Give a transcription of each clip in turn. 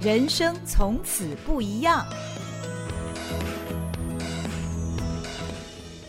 人生从此不一样。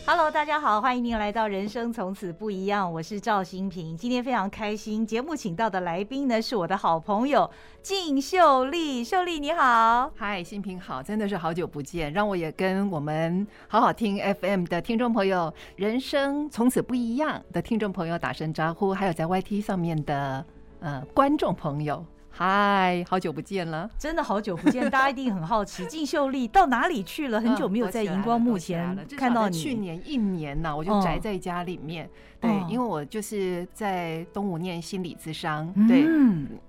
Hello，大家好，欢迎您来到《人生从此不一样》，我是赵新平。今天非常开心，节目请到的来宾呢是我的好朋友静秀丽。秀丽你好，嗨，新平好，真的是好久不见，让我也跟我们好好听 FM 的听众朋友，《人生从此不一样》的听众朋友打声招呼，还有在 YT 上面的呃观众朋友。嗨，好久不见了，真的好久不见，大家一定很好奇，靳秀丽到哪里去了？很久没有在荧光幕前看到你。去年一年呐，我就宅在家里面。对，因为我就是在东吴念心理咨商，对，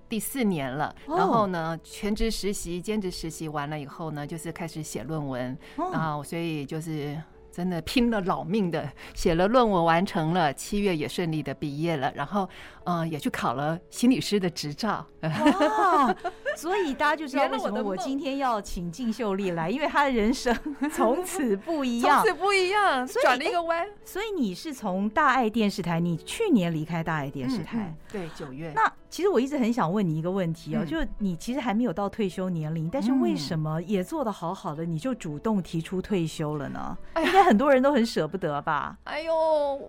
第四年了。然后呢，全职实习、兼职实习完了以后呢，就是开始写论文，然后所以就是。真的拼了老命的写了论文，完成了，七月也顺利的毕业了，然后，呃，也去考了心理师的执照。哇！所以大家就知道为什么我今天要请静秀丽来，因为她的人生从此不一样，从此不一样，转了一个弯。所以你是从大爱电视台，你去年离开大爱电视台，对，九月。那其实我一直很想问你一个问题哦，就你其实还没有到退休年龄，但是为什么也做的好好的，你就主动提出退休了呢？应该很多人都很舍不得吧？哎呦，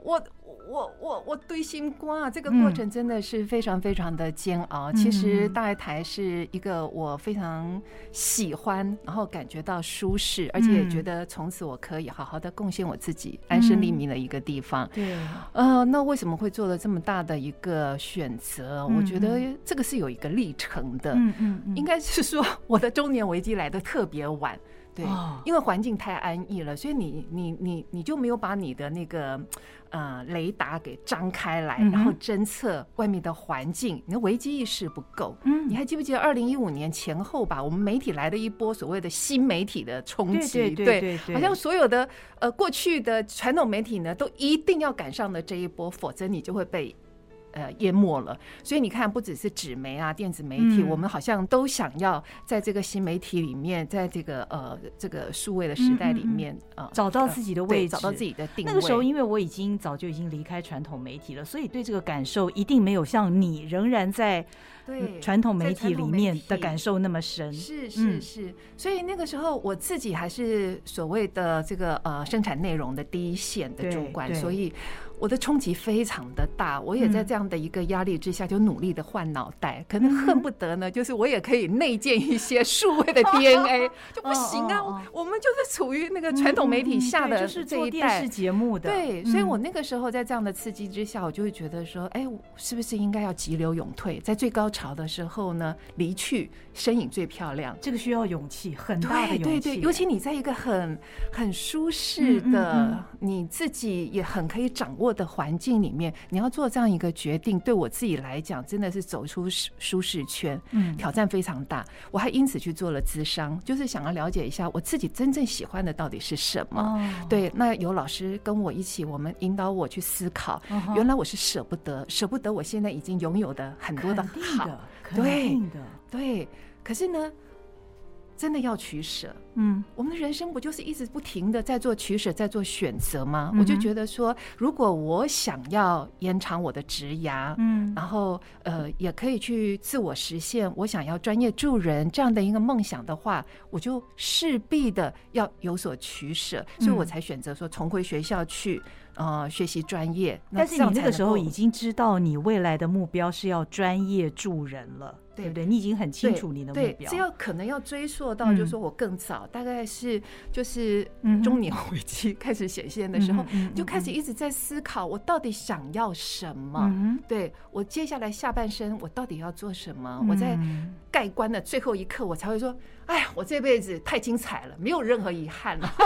我。我我我对心瓜啊，这个过程真的是非常非常的煎熬。其实大爱台是一个我非常喜欢，然后感觉到舒适，而且也觉得从此我可以好好的贡献我自己，安身立命的一个地方。对，呃，那为什么会做了这么大的一个选择？我觉得这个是有一个历程的。嗯嗯，应该是说我的中年危机来的特别晚。对，因为环境太安逸了，所以你你你你就没有把你的那个呃雷达给张开来，然后侦测外面的环境，你的危机意识不够。嗯，你还记不记得二零一五年前后吧？我们媒体来的一波所谓的新媒体的冲击，对，好像所有的呃过去的传统媒体呢，都一定要赶上的这一波，否则你就会被。呃，淹没了。所以你看，不只是纸媒啊，电子媒体，嗯、我们好像都想要在这个新媒体里面，在这个呃这个数位的时代里面啊，嗯呃、找到自己的位置，找到自己的定位。那个时候，因为我已经早就已经离开传统媒体了，所以对这个感受一定没有像你仍然在对传统媒体里面的感受那么深。是是是。所以那个时候，我自己还是所谓的这个呃生产内容的第一线的主管，所以。我的冲击非常的大，我也在这样的一个压力之下，就努力的换脑袋，可能恨不得呢，就是我也可以内建一些 数位的 DNA，就不行啊！我们就是处于那个传统媒体下的这一代，电视节目的，对，所以我那个时候在这样的刺激之下，我就会觉得说，哎，是不是应该要急流勇退，在最高潮的时候呢离去，身影最漂亮？这个需要勇气，很大的勇气，对对对，尤其你在一个很很舒适的，你自己也很可以掌握的环境里面，你要做这样一个决定，对我自己来讲，真的是走出舒适圈，嗯，挑战非常大。我还因此去做了咨商，就是想要了解一下我自己真正喜欢的到底是什么。对，那有老师跟我一起，我们引导我去思考，原来我是舍不得，舍不得我现在已经拥有的很多的好，对的对，可是呢，真的要取舍，嗯，我们的人生不就是一直不停的在做取舍，在做选择吗？我就觉得说，如果我想要延长我的职涯，嗯，然后呃，也可以去自我实现我想要专业助人这样的一个梦想的话，我就势必的要有所取舍，所以我才选择说重回学校去呃学习专业。但是你那个时候已经知道你未来的目标是要专业助人了。对不对？你已经很清楚你的目标。这要可能要追溯到，就是说我更早，大概是就是中年危机开始显现的时候，就开始一直在思考，我到底想要什么？对，我接下来下半生，我到底要做什么？我在盖棺的最后一刻，我才会说。哎呀，我这辈子太精彩了，没有任何遗憾了。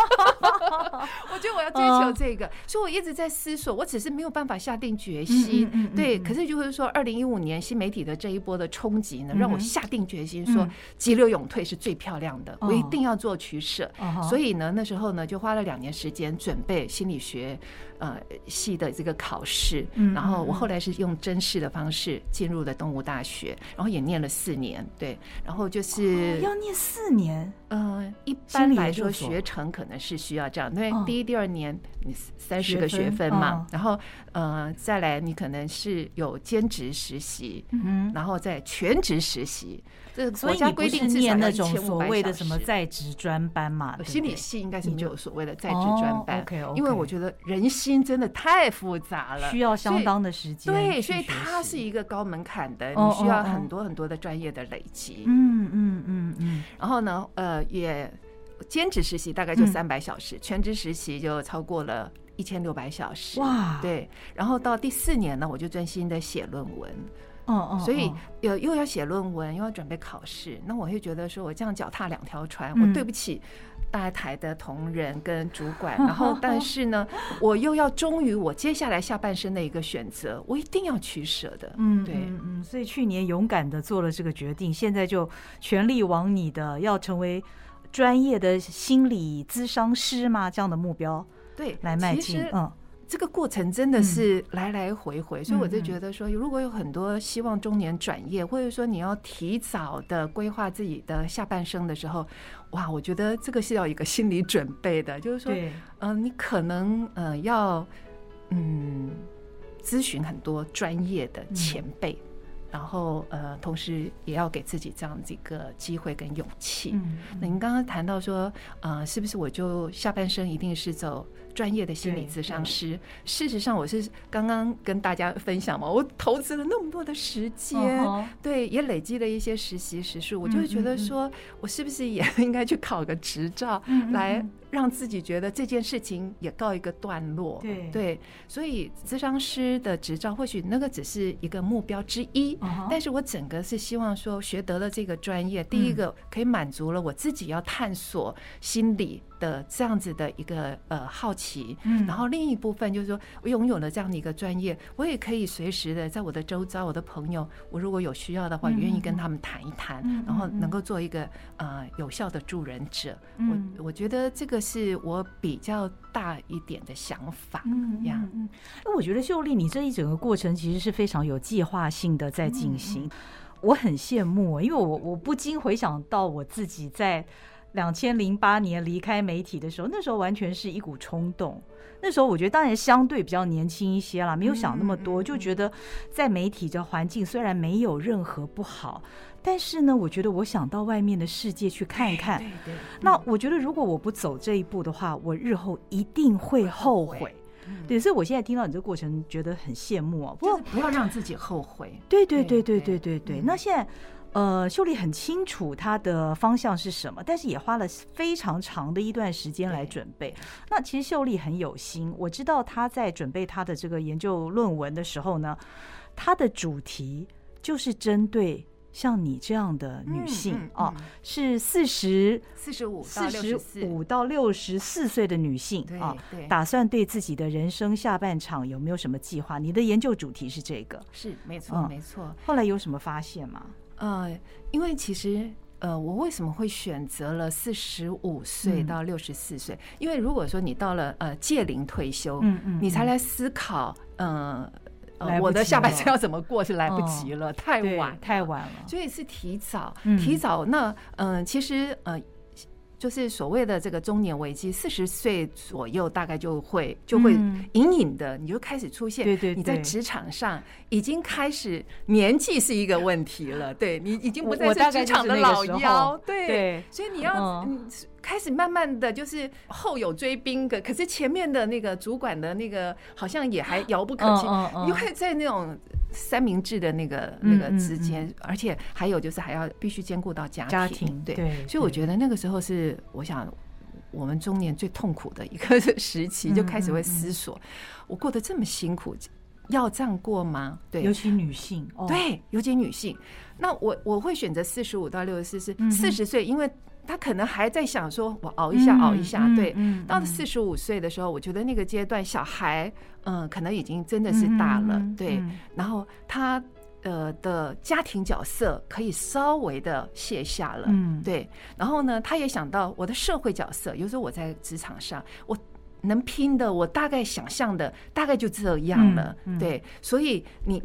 我觉得我要追求这个，所以我一直在思索。我只是没有办法下定决心，对。可是就是说，二零一五年新媒体的这一波的冲击呢，让我下定决心说，急流勇退是最漂亮的，我一定要做取舍。所以呢，那时候呢，就花了两年时间准备心理学。呃系的这个考试，嗯，然后我后来是用真试的方式进入了东吴大学，然后也念了四年，对，然后就是、哦、要念四年，呃，一般来说学成可能是需要这样，因为第一、第二年你三十个学分嘛，哦、然后呃再来你可能是有兼职实习，嗯，然后再全职实习。这国家规定是念那种所谓的什么在职专班嘛？心理系应该是没有所谓的在职专班，哦、okay, okay 因为我觉得人心真的太复杂了，需要相当的时间。对，所以它是一个高门槛的，你需要很多很多的专业的累积。嗯嗯嗯嗯。然后呢，呃，也兼职实习大概就三百小时，嗯、全职实习就超过了一千六百小时。哇，对。然后到第四年呢，我就专心的写论文。哦哦，所以有又要写论文，又要准备考试，那我会觉得说，我这样脚踏两条船，我对不起大台的同仁跟主管。然后，但是呢，我又要忠于我接下来下半生的一个选择，我一定要取舍的。嗯，对，嗯，所以去年勇敢的做了这个决定，现在就全力往你的要成为专业的心理咨商师嘛，这样的目标对来迈进。嗯。这个过程真的是来来回回，所以我就觉得说，如果有很多希望中年转业，或者说你要提早的规划自己的下半生的时候，哇，我觉得这个是要一个心理准备的，就是说，嗯，你可能呃要嗯咨询很多专业的前辈，然后呃，同时也要给自己这样子一个机会跟勇气。那您刚刚谈到说，呃，是不是我就下半生一定是走专业的心理咨商师，事实上我是刚刚跟大家分享嘛，我投资了那么多的时间，对，也累积了一些实习时数，我就会觉得说，我是不是也应该去考个执照，来让自己觉得这件事情也告一个段落。对。对，所以咨商师的执照或许那个只是一个目标之一，但是我整个是希望说，学得了这个专业，第一个可以满足了我自己要探索心理的这样子的一个呃好奇，嗯，然后另一部分就是说我拥有了这样的一个专业，我也可以随时的在我的周遭，我的朋友，我如果有需要的话，愿意跟他们谈一谈，然后能够做一个呃有效的助人者。我我觉得这个是我比较大一点的想法，嗯呀，嗯，那我觉得秀丽，你这一整个过程其实是非常有计划性的在进行，我很羡慕，因为我我不禁回想到我自己在。两千零八年离开媒体的时候，那时候完全是一股冲动。那时候我觉得当然相对比较年轻一些啦，没有想那么多，就觉得在媒体这环境虽然没有任何不好，但是呢，我觉得我想到外面的世界去看一看。那我觉得如果我不走这一步的话，我日后一定会后悔。对，所以我现在听到你这个过程，觉得很羡慕啊。不过不要让自己后悔。对对对对对对对。那现在。呃，秀丽很清楚她的方向是什么，但是也花了非常长的一段时间来准备。那其实秀丽很有心，我知道她在准备她的这个研究论文的时候呢，她的主题就是针对像你这样的女性啊，是四十四十五四十五到六十四岁的女性啊，打算对自己的人生下半场有没有什么计划？你的研究主题是这个，是没错没错。后来有什么发现吗？呃，因为其实呃，我为什么会选择了四十五岁到六十四岁？因为如果说你到了呃届龄退休，嗯嗯，你才来思考，呃，我的下半生要怎么过是来不及了，太晚太晚了，所以是提早提早。那嗯，其实呃。就是所谓的这个中年危机，四十岁左右大概就会就会隐隐的，你就开始出现。对对，你在职场上已经开始年纪是一个问题了。对，你已经不再是职场的老妖。对，所以你要嗯。开始慢慢的就是后有追兵的，可是前面的那个主管的那个好像也还遥不可及，你会在那种三明治的那个那个之间，而且还有就是还要必须兼顾到家庭，家庭对，所以我觉得那个时候是我想我们中年最痛苦的一个时期，就开始会思索，我过得这么辛苦，要这样过吗？对，尤其女性，对，尤其女性，那我我会选择四十五到六十四，是四十岁，因为。他可能还在想说，我熬一下，熬一下。对，到了四十五岁的时候，我觉得那个阶段，小孩，嗯，可能已经真的是大了。对，然后他呃的家庭角色可以稍微的卸下了。嗯，对。然后呢，他也想到我的社会角色，有时候我在职场上，我能拼的，我大概想象的大概就这样了。对，所以你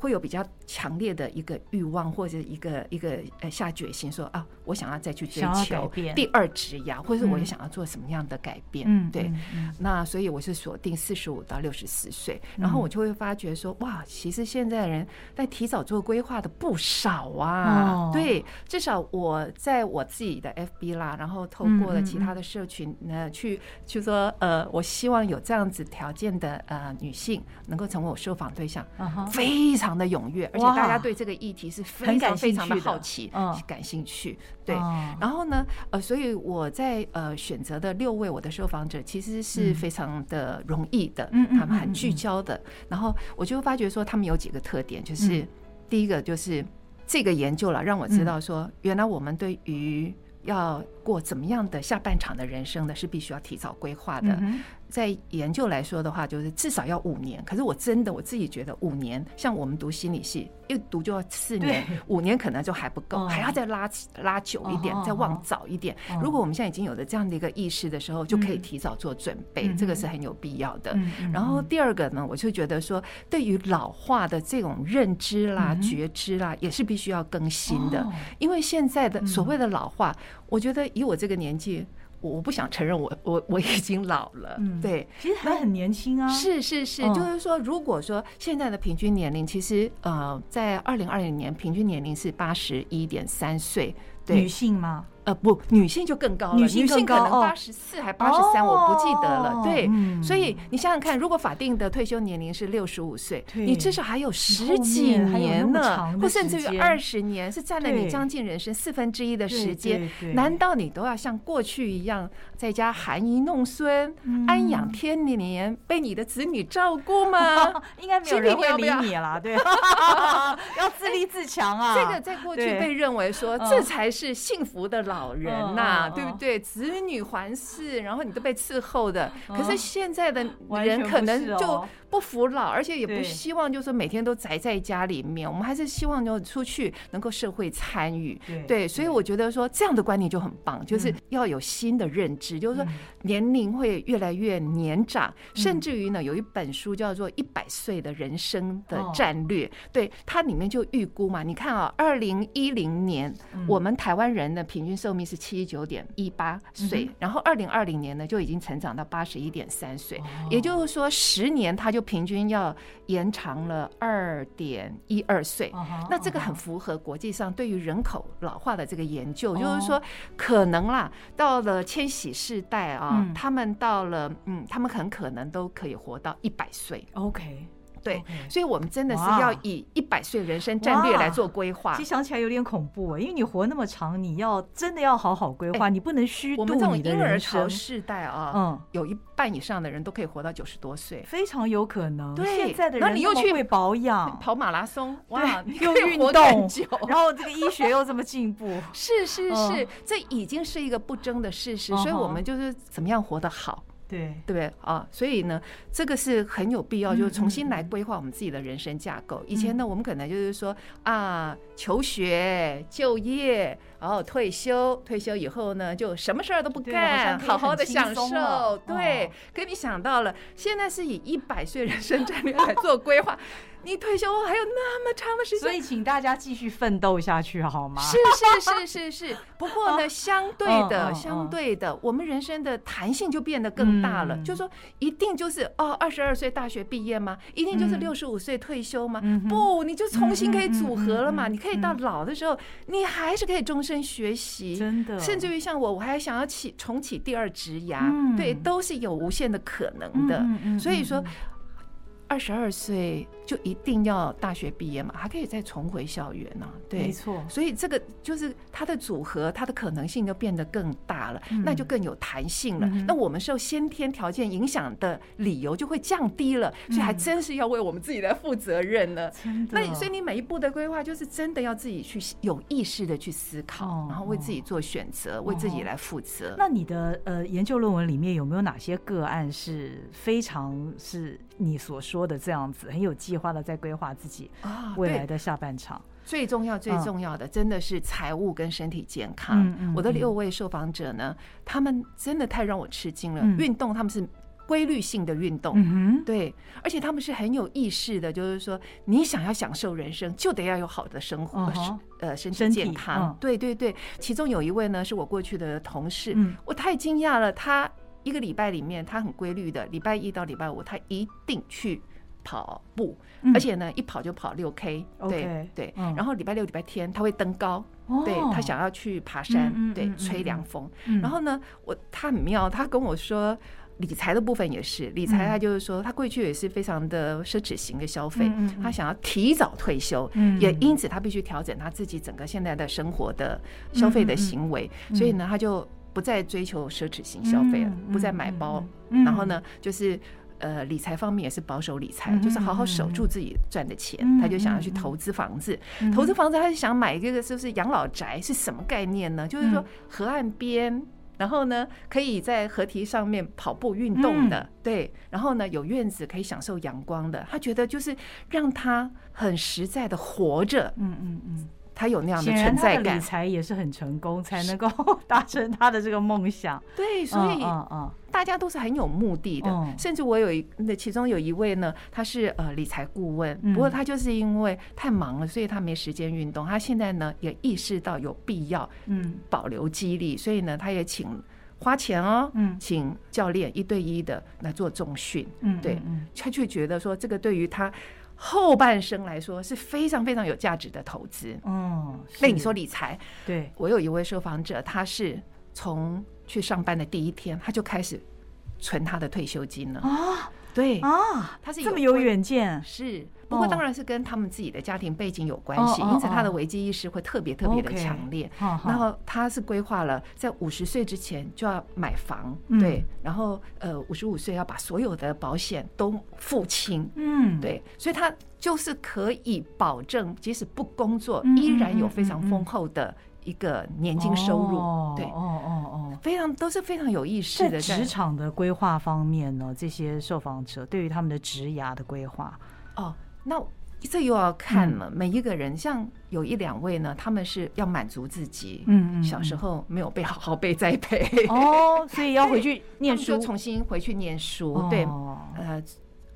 会有比较强烈的一个欲望，或者一个一个呃下决心说啊，我想要再去追求第二职涯，或者是我也想要做什么样的改变。嗯，对。那所以我是锁定四十五到六十四岁，然后我就会发觉说，哇，其实现在人在提早做规划的不少啊。对，至少我在我自己的 FB 啦，然后透过了其他的社群呢，去就说呃，我希望有这样子条件的呃女性能够成为我受访对象，非常的踊跃。而且大家对这个议题是非常非常的好奇，嗯，感兴趣。对，然后呢，呃，所以我在呃选择的六位我的受访者，其实是非常的容易的，嗯，他们很聚焦的。然后我就发觉说，他们有几个特点，就是第一个就是这个研究了，让我知道说，原来我们对于要过怎么样的下半场的人生呢，是必须要提早规划的。在研究来说的话，就是至少要五年。可是我真的我自己觉得五年，像我们读心理系，一读就要四年，五年可能就还不够，还要再拉拉久一点，再往早一点。如果我们现在已经有了这样的一个意识的时候，就可以提早做准备，这个是很有必要的。然后第二个呢，我就觉得说，对于老化的这种认知啦、觉知啦，也是必须要更新的。因为现在的所谓的老化，我觉得以我这个年纪。我我不想承认我我我已经老了，嗯，对，其实还很年轻啊。是是是，就是说，如果说现在的平均年龄，其实呃，在二零二零年平均年龄是八十一点三岁，对，女性吗？呃不，女性就更高了，女性可能八十四还八十三，我不记得了。对，所以你想想看，如果法定的退休年龄是六十五岁，你至少还有十几年呢，或甚至于二十年，是占了你将近人生四分之一的时间。难道你都要像过去一样，在家含饴弄孙、安养天年，被你的子女照顾吗？应该没有人会理你了，对，要自立自强啊。这个在过去被认为说，这才是幸福的老。老人呐、啊，对不对？子女环视，然后你都被伺候的。可是现在的人可能就。不服老，而且也不希望就是每天都宅在家里面。我们还是希望就出去能够社会参与。对，所以我觉得说这样的观念就很棒，就是要有新的认知，就是说年龄会越来越年长，甚至于呢，有一本书叫做《一百岁的人生的战略》，对，它里面就预估嘛，你看啊，二零一零年我们台湾人的平均寿命是七十九点一八岁，然后二零二零年呢就已经成长到八十一点三岁，也就是说十年它就。就平均要延长了二点一二岁，那这个很符合国际上对于人口老化的这个研究，就是说可能啦，到了千禧世代啊，他们到了嗯，他们很可能都可以活到一百岁。OK。对，所以我们真的是要以一百岁人生战略来做规划。其实想起来有点恐怖啊，因为你活那么长，你要真的要好好规划，你不能虚度你的人生。我们这种婴儿潮世代啊，嗯，有一半以上的人都可以活到九十多岁，非常有可能。对，现在的人，那你又去保养、跑马拉松，哇，又运动，然后这个医学又这么进步，是是是，这已经是一个不争的事实。所以我们就是怎么样活得好。对对不对啊？所以呢，这个是很有必要，就是重新来规划我们自己的人生架构。以前呢，我们可能就是说啊，求学、就业，然后退休，退休以后呢，就什么事儿都不干，好好的享受。对，可你想到了，现在是以一百岁人生战略来做规划。你退休后还有那么长的时间，所以请大家继续奋斗下去，好吗？是是是是是。不过呢，相对的，相对的，我们人生的弹性就变得更大了。就是说，一定就是哦，二十二岁大学毕业吗？一定就是六十五岁退休吗？不，你就重新可以组合了嘛。你可以到老的时候，你还是可以终身学习，真的。甚至于像我，我还想要起重启第二职涯，对，都是有无限的可能的。所以说。二十二岁就一定要大学毕业嘛？还可以再重回校园呢？对，没错。所以这个就是它的组合，它的可能性就变得更大了，那就更有弹性了。那我们受先天条件影响的理由就会降低了，所以还真是要为我们自己来负责任呢。那所以你每一步的规划，就是真的要自己去有意识的去思考，然后为自己做选择，为自己来负责。那你的呃研究论文里面有没有哪些个案是非常是你所说？说的这样子很有计划的在规划自己未来的下半场，最重要最重要的真的是财务跟身体健康。我的六位受访者呢，他们真的太让我吃惊了。运动他们是规律性的运动，嗯，对，而且他们是很有意识的，就是说，你想要享受人生，就得要有好的生活，呃，身体健康。对对对，其中有一位呢，是我过去的同事，我太惊讶了，他一个礼拜里面，他很规律的，礼拜一到礼拜五，他一定去跑步，而且呢，一跑就跑六 K，对对，然后礼拜六、礼拜天他会登高。对，他想要去爬山，对，吹凉风。然后呢，我他很妙，他跟我说理财的部分也是理财，他就是说他过去也是非常的奢侈型的消费，他想要提早退休，也因此他必须调整他自己整个现在的生活的消费的行为，所以呢，他就不再追求奢侈型消费了，不再买包，然后呢，就是。呃，理财方面也是保守理财，就是好好守住自己赚的钱。他就想要去投资房子，投资房子，他就想买一个，是不是养老宅？是什么概念呢？就是说河岸边，然后呢，可以在河堤上面跑步运动的，对，然后呢，有院子可以享受阳光的。他觉得就是让他很实在的活着。嗯嗯嗯。他有那样的存在感，理财也是很成功，才能够 达成他的这个梦想。对，所以大家都是很有目的的。甚至我有一那其中有一位呢，他是呃理财顾问，不过他就是因为太忙了，所以他没时间运动。他现在呢也意识到有必要嗯保留肌力，所以呢他也请花钱哦，嗯，请教练一对一的来做重训。嗯，对，他却觉得说这个对于他。后半生来说是非常非常有价值的投资。嗯，那你说理财？对，我有一位受访者，他是从去上班的第一天，他就开始存他的退休金了。啊，对。啊，他是这么有远见，是。不过当然是跟他们自己的家庭背景有关系，因此他的危机意识会特别特别的强烈。然后他是规划了在五十岁之前就要买房，对，然后呃五十五岁要把所有的保险都付清，嗯，对，所以他就是可以保证即使不工作，依然有非常丰厚的一个年金收入。对，哦哦哦，非常都是非常有意识的。职场的规划方面呢，这些受访者对于他们的职涯的规划，哦。那这又要看了，每一个人，像有一两位呢，他们是要满足自己，嗯，小时候没有被好好被栽培，哦，所以要回去 念书，就重新回去念书，对，呃，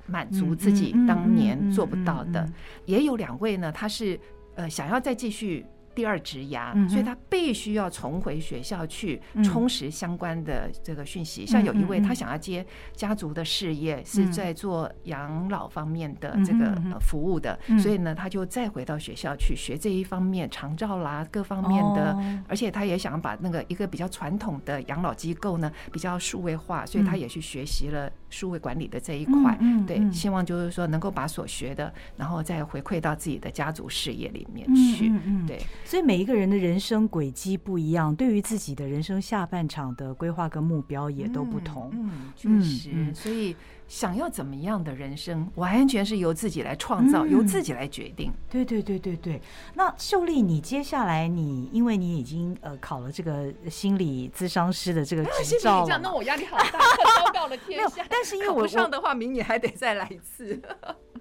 满足自己当年做不到的。也有两位呢，他是呃想要再继续。第二职涯，所以他必须要重回学校去充实相关的这个讯息。像有一位，他想要接家族的事业，是在做养老方面的这个服务的，所以呢，他就再回到学校去学这一方面长照啦各方面的，而且他也想把那个一个比较传统的养老机构呢比较数位化，所以他也去学习了数位管理的这一块。对，希望就是说能够把所学的，然后再回馈到自己的家族事业里面去。对。所以每一个人的人生轨迹不一样，对于自己的人生下半场的规划跟目标也都不同。嗯，确实。所以想要怎么样的人生，完全是由自己来创造，由自己来决定。对对对对对。那秀丽，你接下来你因为你已经呃考了这个心理咨商师的这个执照，这样那我压力好大，糟糕了天下。但是因为我上的话，明年还得再来一次。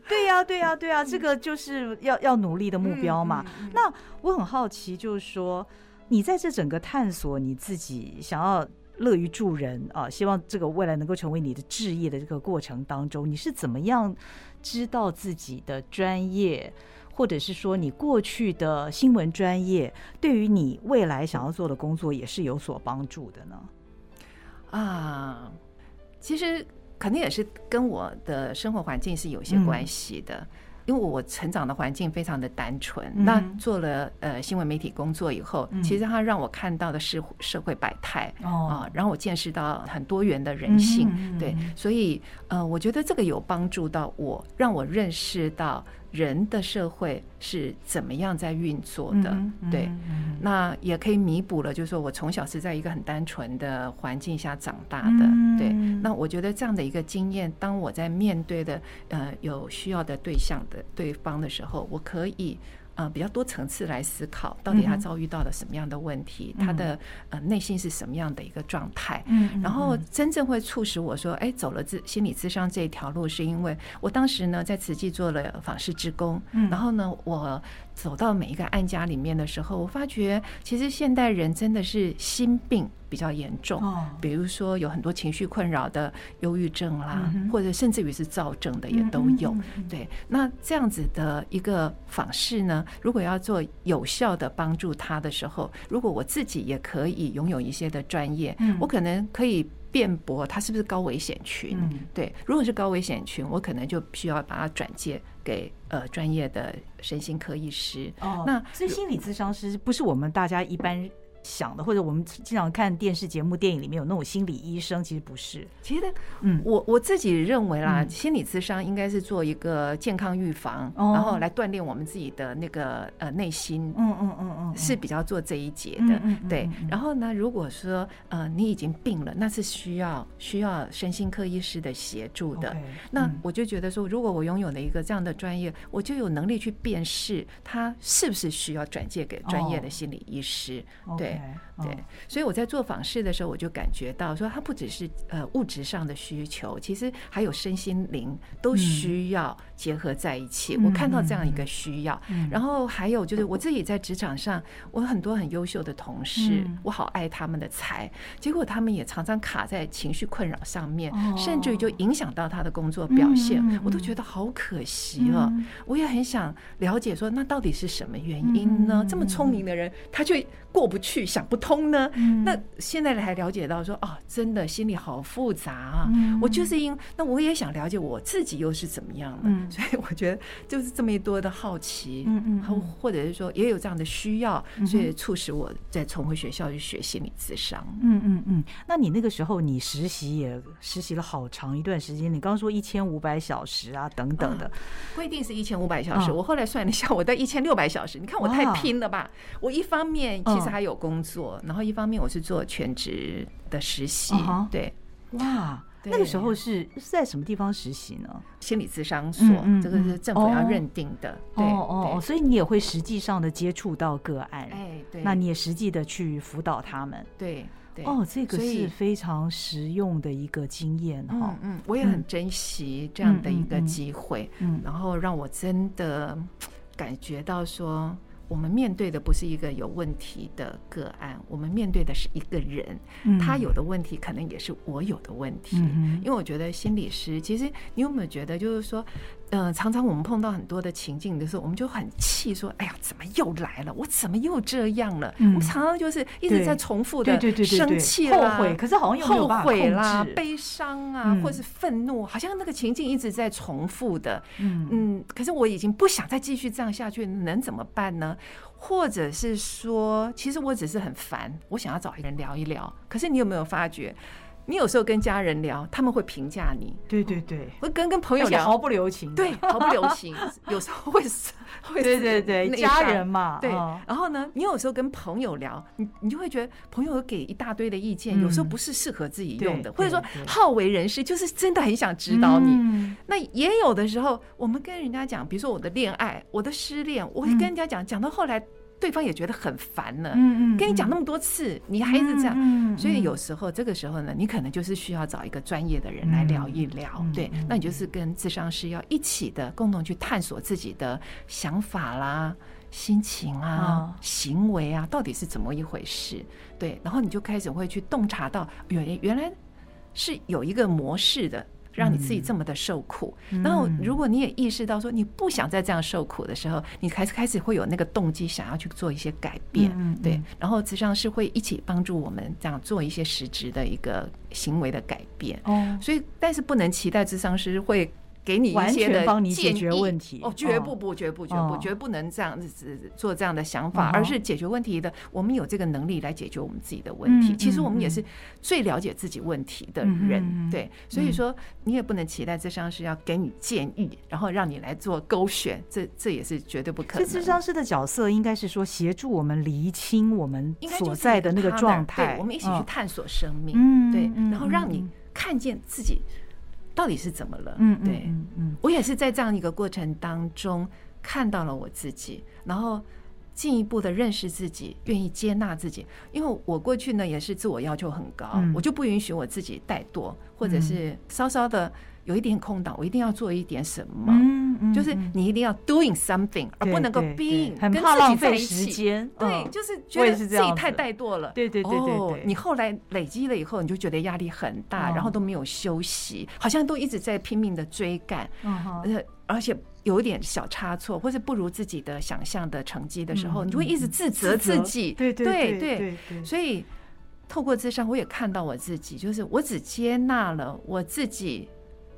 对呀，对呀，对呀，这个就是要要努力的目标嘛。那我很好奇，就是说，你在这整个探索你自己想要乐于助人啊，希望这个未来能够成为你的志业的这个过程当中，你是怎么样知道自己的专业，或者是说你过去的新闻专业，对于你未来想要做的工作也是有所帮助的呢？啊，其实。肯定也是跟我的生活环境是有些关系的，因为我成长的环境非常的单纯。那做了呃新闻媒体工作以后，其实它让我看到的是社会百态啊，然后我见识到很多元的人性。对，所以呃，我觉得这个有帮助到我，让我认识到。人的社会是怎么样在运作的？对，那也可以弥补了。就是说我从小是在一个很单纯的环境下长大的，对。那我觉得这样的一个经验，当我在面对的呃有需要的对象的对方的时候，我可以。呃，比较多层次来思考，到底他遭遇到了什么样的问题，他的呃内心是什么样的一个状态，嗯。然后真正会促使我说，哎，走了自心理咨商这一条路，是因为我当时呢在慈济做了访视职工，然后呢我走到每一个案家里面的时候，我发觉其实现代人真的是心病比较严重，比如说有很多情绪困扰的忧郁症啦，或者甚至于是躁症的也都有。对，那这样子的一个访视呢，如果要做有效的帮助他的时候，如果我自己也可以拥有一些的专业，我可能可以。辩驳他是不是高危险群？对，如果是高危险群，我可能就需要把它转介给呃专业的身心科医师。哦，那这心理咨商师不是我们大家一般想的，或者我们经常看电视节目、电影里面有那种心理医生，其实不是。其实，嗯，我我自己认为啦，心理咨商应该是做一个健康预防，然后来锻炼我们自己的那个呃内心。嗯嗯嗯嗯，是比较做这一节的。对。然后呢，如果说呃你已经病了，那是需要需要身心科医师的协助的。那我就觉得说，如果我拥有了一个这样的专业，我就有能力去辨识他是不是需要转介给专业的心理医师。对。对，所以我在做访视的时候，我就感觉到说，他不只是呃物质上的需求，其实还有身心灵都需要结合在一起。我看到这样一个需要，然后还有就是我自己在职场上，我很多很优秀的同事，我好爱他们的才，结果他们也常常卡在情绪困扰上面，甚至于就影响到他的工作表现，我都觉得好可惜了。我也很想了解说，那到底是什么原因呢？这么聪明的人，他却过不去。想不通呢？那现在才了解到说，哦，真的心里好复杂啊！我就是因那我也想了解我自己又是怎么样的，所以我觉得就是这么一多的好奇，嗯嗯，或者是说也有这样的需要，所以促使我再重回学校去学心理咨商。嗯嗯嗯。那你那个时候你实习也实习了好长一段时间，你刚刚说一千五百小时啊等等的，规定是一千五百小时，我后来算了一下，我在一千六百小时。你看我太拼了吧？我一方面其实还有工。工作，然后一方面我是做全职的实习，对，哇，那个时候是是在什么地方实习呢？心理咨商所，这个是政府要认定的，对哦，所以你也会实际上的接触到个案，哎，对，那你也实际的去辅导他们，对对，哦，这个是非常实用的一个经验哈，嗯，我也很珍惜这样的一个机会，嗯，然后让我真的感觉到说。我们面对的不是一个有问题的个案，我们面对的是一个人，他有的问题可能也是我有的问题。因为我觉得心理师，其实你有没有觉得，就是说，嗯，常常我们碰到很多的情境的时候，我们就很气，说：“哎呀，怎么又来了？我怎么又这样了？”我们常常就是一直在重复的生气、后悔，可是好像又后悔啦、悲伤啊，或者是愤怒，好像那个情境一直在重复的。嗯嗯，可是我已经不想再继续这样下去，能怎么办呢？或者是说，其实我只是很烦，我想要找一个人聊一聊。可是你有没有发觉？你有时候跟家人聊，他们会评价你。对对对，会跟跟朋友聊毫不留情，对，毫不留情。有时候会会，对对对，家人嘛，对。然后呢，你有时候跟朋友聊，你你就会觉得朋友给一大堆的意见，有时候不是适合自己用的，或者说好为人师，就是真的很想指导你。那也有的时候，我们跟人家讲，比如说我的恋爱，我的失恋，我会跟人家讲，讲到后来。对方也觉得很烦呢，嗯嗯，跟你讲那么多次，你还是这样，所以有时候这个时候呢，你可能就是需要找一个专业的人来聊一聊，对，那你就是跟智商师要一起的共同去探索自己的想法啦、心情啊、行为啊，到底是怎么一回事，对，然后你就开始会去洞察到，原原来是有一个模式的。让你自己这么的受苦，然后如果你也意识到说你不想再这样受苦的时候，你开始开始会有那个动机想要去做一些改变，对，然后咨商是会一起帮助我们这样做一些实质的一个行为的改变。哦，所以但是不能期待智商师会。给你一些的帮你解决问题哦，绝不不绝不绝不绝不能这样子做这样的想法，而是解决问题的。我们有这个能力来解决我们自己的问题。其实我们也是最了解自己问题的人，对。所以说，你也不能期待智商师要给你建议，然后让你来做勾选，这这也是绝对不可能。智商师的角色应该是说协助我们厘清我们所在的那个状态，我们一起去探索生命，对，然后让你看见自己。到底是怎么了？嗯，对，嗯嗯，我也是在这样一个过程当中看到了我自己，然后进一步的认识自己，愿意接纳自己。因为我过去呢也是自我要求很高，我就不允许我自己怠惰，或者是稍稍的有一点空档，我一定要做一点什么。嗯嗯，就是你一定要 doing something，而不能够 being，很怕浪费时间。对，就是觉得自己太怠惰了。对对对对对，你后来累积了以后，你就觉得压力很大，然后都没有休息，好像都一直在拼命的追赶，呃，而且有一点小差错，或是不如自己的想象的成绩的时候，你就会一直自责自己。对对对对，所以透过咨商，我也看到我自己，就是我只接纳了我自己。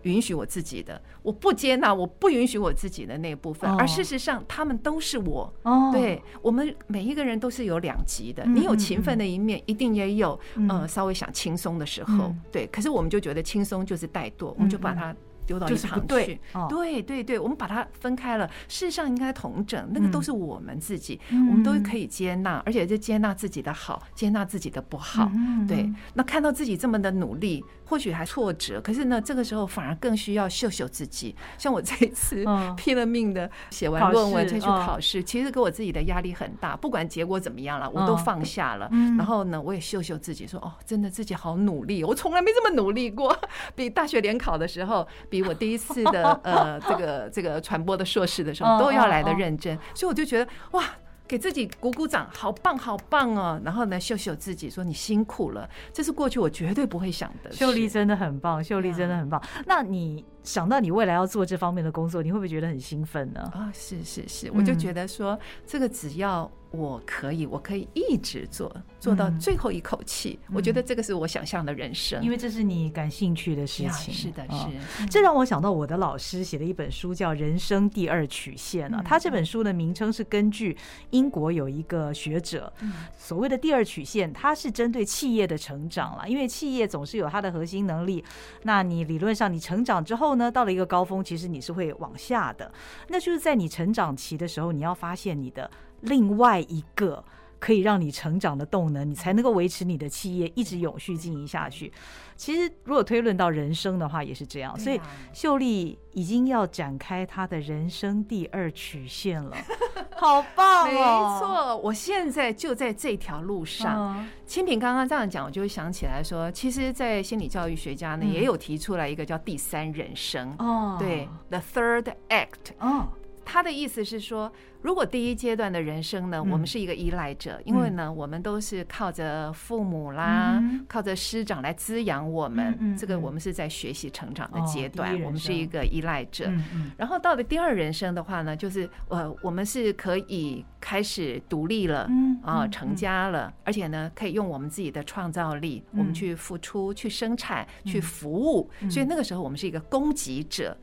允许我自己的，我不接纳，我不允许我自己的那部分，而事实上，他们都是我。对，我们每一个人都是有两极的，你有勤奋的一面，一定也有呃稍微想轻松的时候。对，可是我们就觉得轻松就是怠惰，我们就把它。丢到一旁去，对，对对对，我们把它分开了。事实上应该同整，那个都是我们自己，我们都可以接纳，而且就接纳自己的好，接纳自己的不好。对，那看到自己这么的努力，或许还挫折，可是呢，这个时候反而更需要秀秀自己。像我这一次 拼了命的写完论文再去考试，其实给我自己的压力很大。不管结果怎么样了，我都放下了。然后呢，我也秀秀自己，说：“哦，真的自己好努力，我从来没这么努力过。”比大学联考的时候。比我第一次的呃，这个这个传播的硕士的时候都要来的认真，所以我就觉得哇，给自己鼓鼓掌，好棒好棒哦！然后呢，秀秀自己说你辛苦了，这是过去我绝对不会想的。秀丽真的很棒，秀丽真的很棒。那你想到你未来要做这方面的工作，你会不会觉得很兴奋呢？啊，是是是，我就觉得说这个只要。我可以，我可以一直做，做到最后一口气。我觉得这个是我想象的人生，因为这是你感兴趣的事情。是的，是。这让我想到我的老师写的一本书，叫《人生第二曲线》啊。他这本书的名称是根据英国有一个学者所谓的第二曲线，它是针对企业的成长了。因为企业总是有它的核心能力，那你理论上你成长之后呢，到了一个高峰，其实你是会往下的。那就是在你成长期的时候，你要发现你的。另外一个可以让你成长的动能，你才能够维持你的企业一直永续经营下去。其实，如果推论到人生的话，也是这样。所以，秀丽已经要展开她的人生第二曲线了，好棒哦！没错，我现在就在这条路上。清平刚刚这样讲，我就会想起来说，其实，在心理教育学家呢，也有提出来一个叫第三人生哦，对，the third act 哦。他的意思是说，如果第一阶段的人生呢，我们是一个依赖者，因为呢，我们都是靠着父母啦，靠着师长来滋养我们。这个我们是在学习成长的阶段，我们是一个依赖者。然后到了第二人生的话呢，就是呃，我们是可以开始独立了，啊，成家了，而且呢，可以用我们自己的创造力，我们去付出、去生产、去服务。所以那个时候，我们是一个供给者。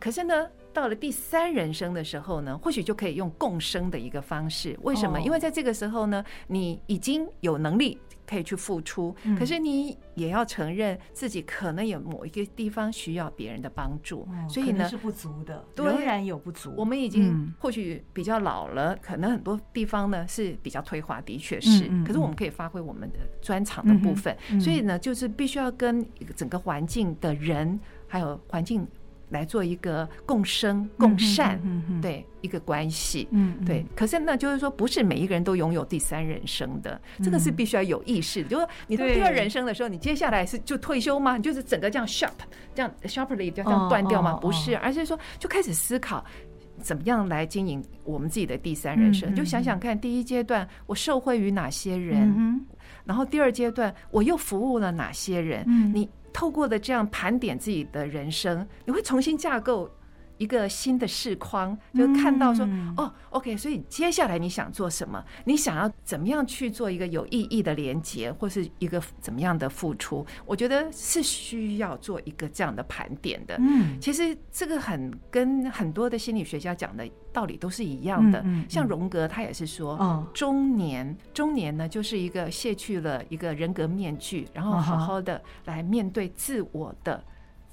可是呢，到了第三人生的时候呢，或许就可以用共生的一个方式。为什么？因为在这个时候呢，你已经有能力可以去付出，可是你也要承认自己可能有某一个地方需要别人的帮助，所以呢是不足的，仍然有不足。我们已经或许比较老了，可能很多地方呢是比较退化，的确是。可是我们可以发挥我们的专长的部分，所以呢，就是必须要跟整个环境的人还有环境。来做一个共生共善，对一个关系，嗯对。可是呢，就是说，不是每一个人都拥有第三人生的，这个是必须要有意识的。就是说，你到第二人生的时候，你接下来是就退休吗？你就是整个这样 sharp，这样 sharply 这样断掉吗？不是，而是说就开始思考怎么样来经营我们自己的第三人生。就想想看，第一阶段我受惠于哪些人，然后第二阶段我又服务了哪些人？你。透过的这样盘点自己的人生，你会重新架构一个新的视框，就看到说，哦，OK，所以接下来你想做什么？你想要怎么样去做一个有意义的连接，或是一个怎么样的付出？我觉得是需要做一个这样的盘点的。嗯，其实这个很跟很多的心理学家讲的道理都是一样的。像荣格他也是说，中年，中年呢就是一个卸去了一个人格面具，然后好好的来面对自我的。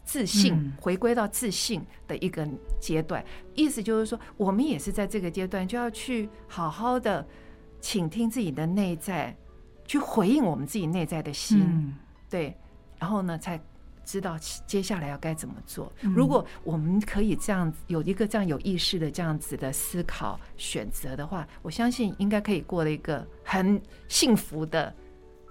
自信，回归到自信的一个阶段，意思就是说，我们也是在这个阶段就要去好好的倾听自己的内在，去回应我们自己内在的心，对，然后呢，才知道接下来要该怎么做。如果我们可以这样有一个这样有意识的这样子的思考选择的话，我相信应该可以过了一个很幸福的。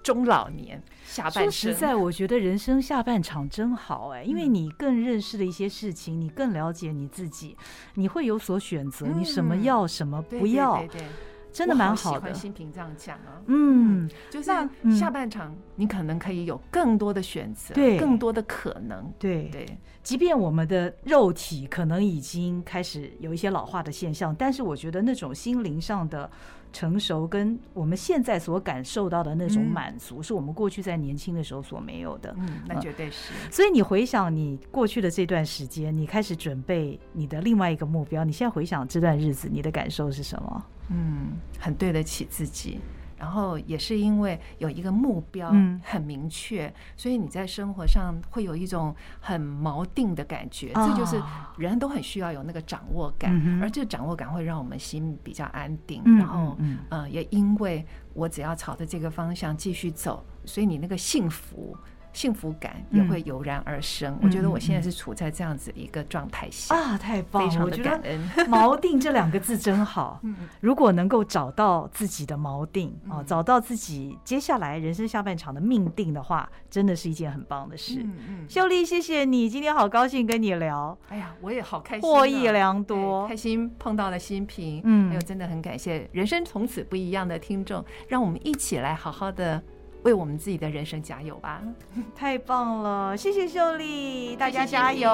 中老年下半生。说实在，我觉得人生下半场真好哎，因为你更认识了一些事情，你更了解你自己，你会有所选择，你什么要，什么不要。对对对。真的蛮好的，心平这样讲啊，嗯，就是下半场你可能可以有更多的选择，对，更多的可能，对对。即便我们的肉体可能已经开始有一些老化的现象，但是我觉得那种心灵上的成熟，跟我们现在所感受到的那种满足，是我们过去在年轻的时候所没有的。嗯，那绝对是。所以你回想你过去的这段时间，你开始准备你的另外一个目标，你现在回想这段日子，你的感受是什么？嗯，很对得起自己，然后也是因为有一个目标很明确，嗯、所以你在生活上会有一种很锚定的感觉。哦、这就是人都很需要有那个掌握感，嗯、而这个掌握感会让我们心比较安定。嗯、然后，嗯、呃，也因为我只要朝着这个方向继续走，所以你那个幸福。幸福感也会油然而生。嗯、我觉得我现在是处在这样子一个状态下啊，太棒了！非常的感恩。锚定这两个字真好。如果能够找到自己的锚定啊，找到自己接下来人生下半场的命定的话，真的是一件很棒的事。嗯嗯，秀丽，谢谢你，今天好高兴跟你聊。哎呀，我也好开心，获益良多，开心碰到了新平。嗯，还有真的很感谢人生从此不一样的听众，让我们一起来好好的。为我们自己的人生加油吧！太棒了，谢谢秀丽，大家加油！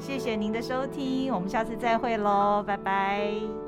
谢谢，谢谢您的收听，我们下次再会喽，拜拜。